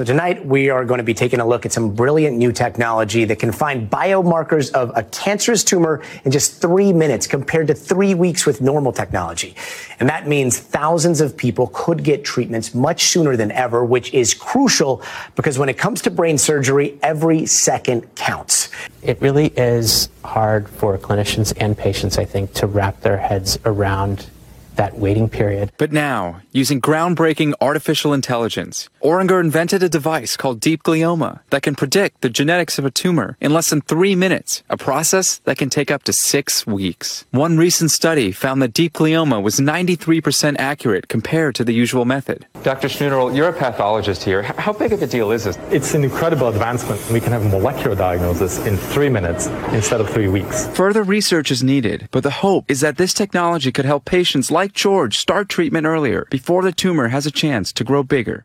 So tonight we are going to be taking a look at some brilliant new technology that can find biomarkers of a cancerous tumor in just three minutes compared to three weeks with normal technology. And that means thousands of people could get treatments much sooner than ever, which is crucial because when it comes to brain surgery, every second counts. It really is hard for clinicians and patients, I think, to wrap their heads around that waiting period. But now, using groundbreaking artificial intelligence, Orringer invented a device called Deep Glioma that can predict the genetics of a tumor in less than three minutes, a process that can take up to six weeks. One recent study found that Deep Glioma was 93% accurate compared to the usual method. Dr. Snuderl, you're a pathologist here. How big of a deal is this? It's an incredible advancement. We can have a molecular diagnosis in three minutes instead of three weeks. Further research is needed, but the hope is that this technology could help patients like George start treatment earlier before the tumor has a chance to grow bigger.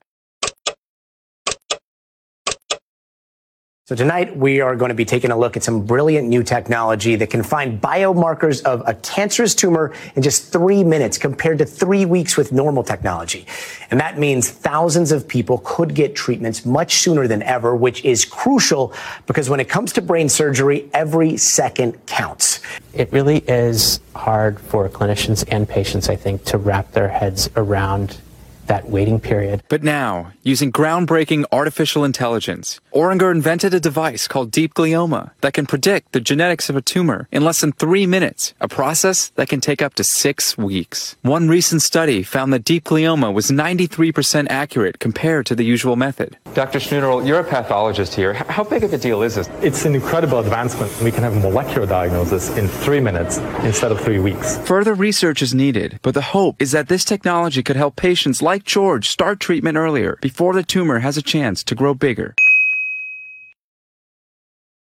So tonight we are going to be taking a look at some brilliant new technology that can find biomarkers of a cancerous tumor in just three minutes compared to three weeks with normal technology. And that means thousands of people could get treatments much sooner than ever, which is crucial because when it comes to brain surgery, every second counts. It really is hard for clinicians and patients, I think, to wrap their heads around that waiting period. But now, using groundbreaking artificial intelligence, Orringer invented a device called Deep Glioma that can predict the genetics of a tumor in less than three minutes, a process that can take up to six weeks. One recent study found that Deep Glioma was 93% accurate compared to the usual method. Dr. Snuderl, you're a pathologist here. How big of a deal is this? It's an incredible advancement. We can have a molecular diagnosis in three minutes instead of three weeks. Further research is needed, but the hope is that this technology could help patients like George start treatment earlier before the tumor has a chance to grow bigger.